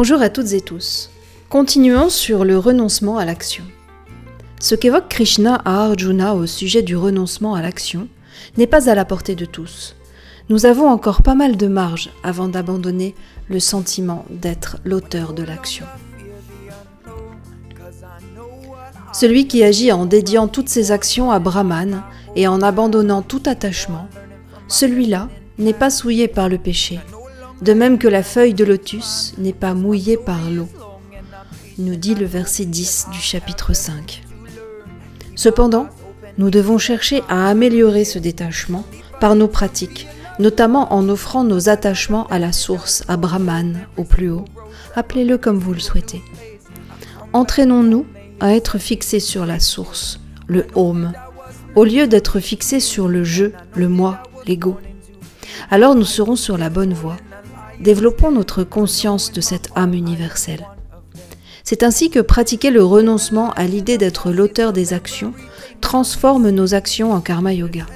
Bonjour à toutes et tous. Continuons sur le renoncement à l'action. Ce qu'évoque Krishna à Arjuna au sujet du renoncement à l'action n'est pas à la portée de tous. Nous avons encore pas mal de marge avant d'abandonner le sentiment d'être l'auteur de l'action. Celui qui agit en dédiant toutes ses actions à Brahman et en abandonnant tout attachement, celui-là n'est pas souillé par le péché, de même que la feuille de lotus n'est pas mouillée par l'eau, nous dit le verset 10 du chapitre 5. Cependant, nous devons chercher à améliorer ce détachement par nos pratiques, notamment en offrant nos attachements à la source, à Brahman, au plus haut. Appelez-le comme vous le souhaitez. Entraînons-nous à être fixés sur la source, le home, au lieu d'être fixés sur le je, le moi, l'ego. Alors nous serons sur la bonne voie développons notre conscience de cette âme universelle. C'est ainsi que pratiquer le renoncement à l'idée d'être l'auteur des actions transforme nos actions en karma yoga.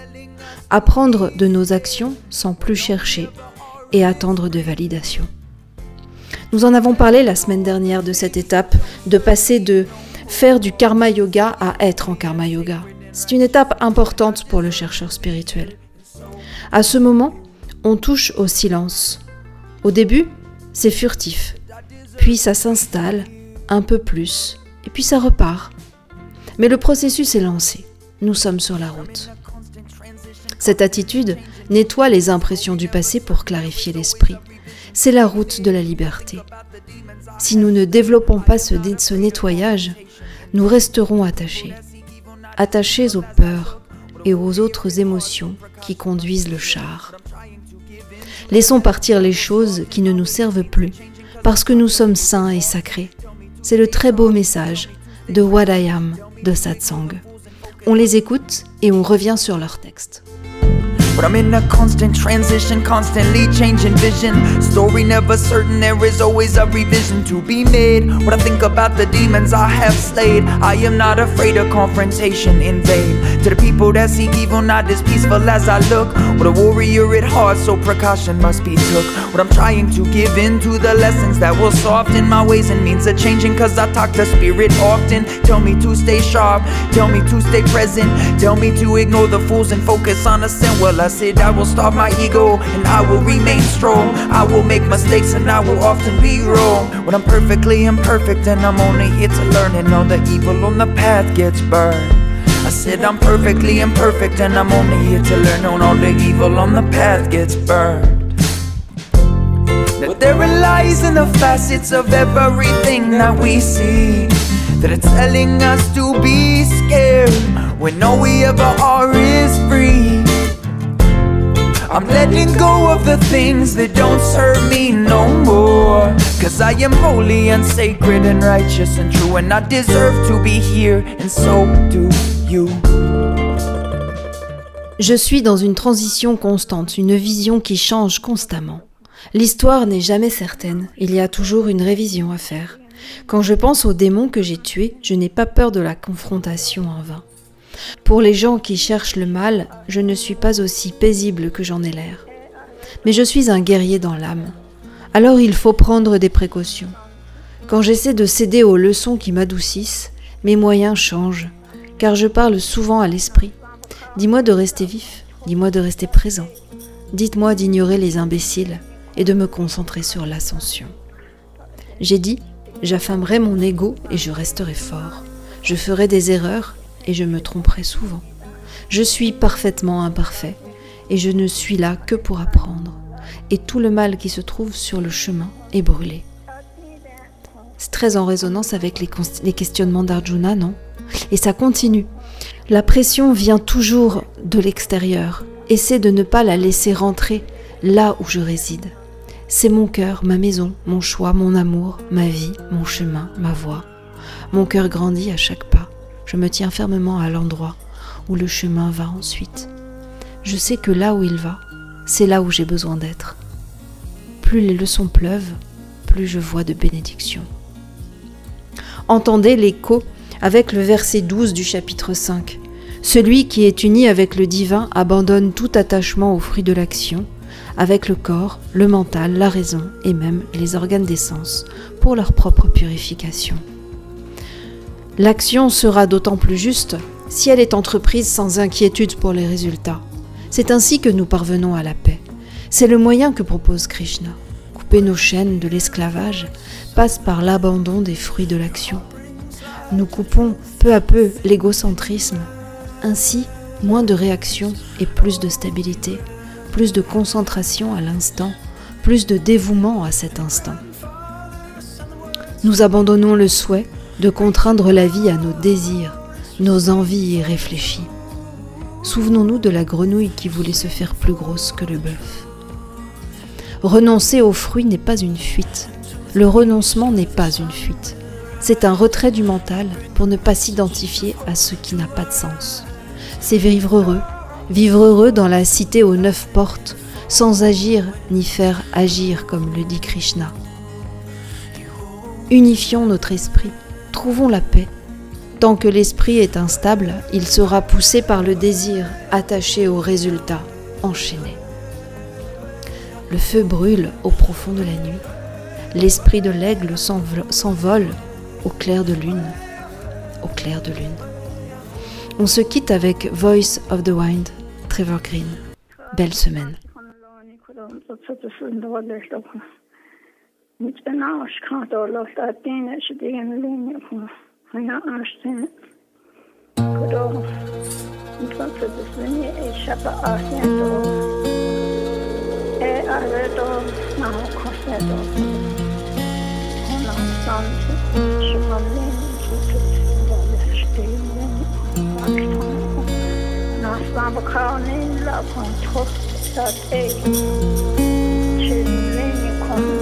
Apprendre de nos actions sans plus chercher et attendre de validation. Nous en avons parlé la semaine dernière de cette étape de passer de faire du karma yoga à être en karma yoga. C'est une étape importante pour le chercheur spirituel. À ce moment, on touche au silence, au début, c'est furtif, puis ça s'installe un peu plus, et puis ça repart. Mais le processus est lancé, nous sommes sur la route. Cette attitude nettoie les impressions du passé pour clarifier l'esprit. C'est la route de la liberté. Si nous ne développons pas ce, nettoyage, nous resterons attachés, attachés aux peurs et aux autres émotions qui conduisent le char. Laissons partir les choses qui ne nous servent plus, parce que nous sommes saints et sacrés. C'est le très beau message de What I Am de Satsang. On les écoute et on revient sur leur texte. But I'm in a constant transition, constantly changing vision. Story never certain, there is always a revision to be made. What I think about the demons I have slayed, I am not afraid of confrontation in vain. To the people that seek evil, not as peaceful as I look. What a warrior at heart, so precaution must be took. What I'm trying to give in to the lessons that will soften my ways and means of changing, cause I talk to spirit often. Tell me to stay sharp, tell me to stay present, tell me to ignore the fools and focus on the sin. Well, I said I will starve my ego and I will remain strong. I will make mistakes and I will often be wrong. When I'm perfectly imperfect and I'm only here to learn and all the evil on the path gets burned. I said I'm perfectly imperfect and I'm only here to learn and all the evil on the path gets burned. But there are lies in the facets of everything that we see that are telling us to be scared when all we ever are is free. I'm letting go of the things that don't serve me no more. Cause I am holy and sacred and righteous and true, and I deserve to be here, and so do you. Je suis dans une transition constante, une vision qui change constamment. L'histoire n'est jamais certaine, il y a toujours une révision à faire. Quand je pense aux démons que j'ai tués, je n'ai pas peur de la confrontation en vain. Pour les gens qui cherchent le mal, je ne suis pas aussi paisible que j'en ai l'air. Mais je suis un guerrier dans l'âme. Alors il faut prendre des précautions. Quand j'essaie de céder aux leçons qui m'adoucissent, mes moyens changent, car je parle souvent à l'esprit. Dis-moi de rester vif, dis-moi de rester présent. Dites-moi d'ignorer les imbéciles et de me concentrer sur l'ascension. J'ai dit, j'affamerai mon ego et je resterai fort. Je ferai des erreurs et je me tromperai souvent. Je suis parfaitement imparfait et je ne suis là que pour apprendre. Et tout le mal qui se trouve sur le chemin est brûlé. C'est très en résonance avec les, questionnements d'Arjuna, non? Et ça continue. La pression vient toujours de l'extérieur. Essaie de ne pas la laisser rentrer là où je réside. C'est mon cœur, ma maison, mon choix, mon amour, ma vie, mon chemin, ma voix. Mon cœur grandit à chaque pas. Je me tiens fermement à l'endroit où le chemin va ensuite. Je sais que là où il va, c'est là où j'ai besoin d'être. Plus les leçons pleuvent, plus je vois de bénédictions. Entendez l'écho avec le verset 12 du chapitre 5. Celui qui est uni avec le divin abandonne tout attachement au fruit de l'action, avec le corps, le mental, la raison et même les organes des sens pour leur propre purification. L'action sera d'autant plus juste si elle est entreprise sans inquiétude pour les résultats. C'est ainsi que nous parvenons à la paix. C'est le moyen que propose Krishna. Couper nos chaînes de l'esclavage passe par l'abandon des fruits de l'action. Nous coupons peu à peu l'égocentrisme. Ainsi, moins de réaction et plus de stabilité, plus de concentration à l'instant, plus de dévouement à cet instant. Nous abandonnons le souhait de contraindre la vie à nos désirs, nos envies irréfléchies. Souvenons-nous de la grenouille qui voulait se faire plus grosse que le bœuf. Renoncer aux fruits n'est pas une fuite. Le renoncement n'est pas une fuite. C'est un retrait du mental pour ne pas s'identifier à ce qui n'a pas de sens. C'est vivre heureux, vivre heureux dans la cité aux neuf portes, sans agir ni faire agir comme le dit Krishna. Unifions notre esprit, trouvons la paix. Tant que l'esprit est instable, il sera poussé par le désir, attaché au résultat, enchaîné. Le feu brûle au profond de la nuit. L'esprit de l'aigle s'envole au clair de lune. Au clair de lune. On se quitte avec Voice of the Wind, Trevor Green. Belle semaine. Hiçbir aşka doğrultuda dinleşi diyemelim yapma. Hayat auch Kudu. Mutfak sözünü eşapa afiyet ol. E arvet ol. Nahu kostet ol. Konaktan şumanlıyım. in bakanın lafın çok tatlı. Çizmeyi konu.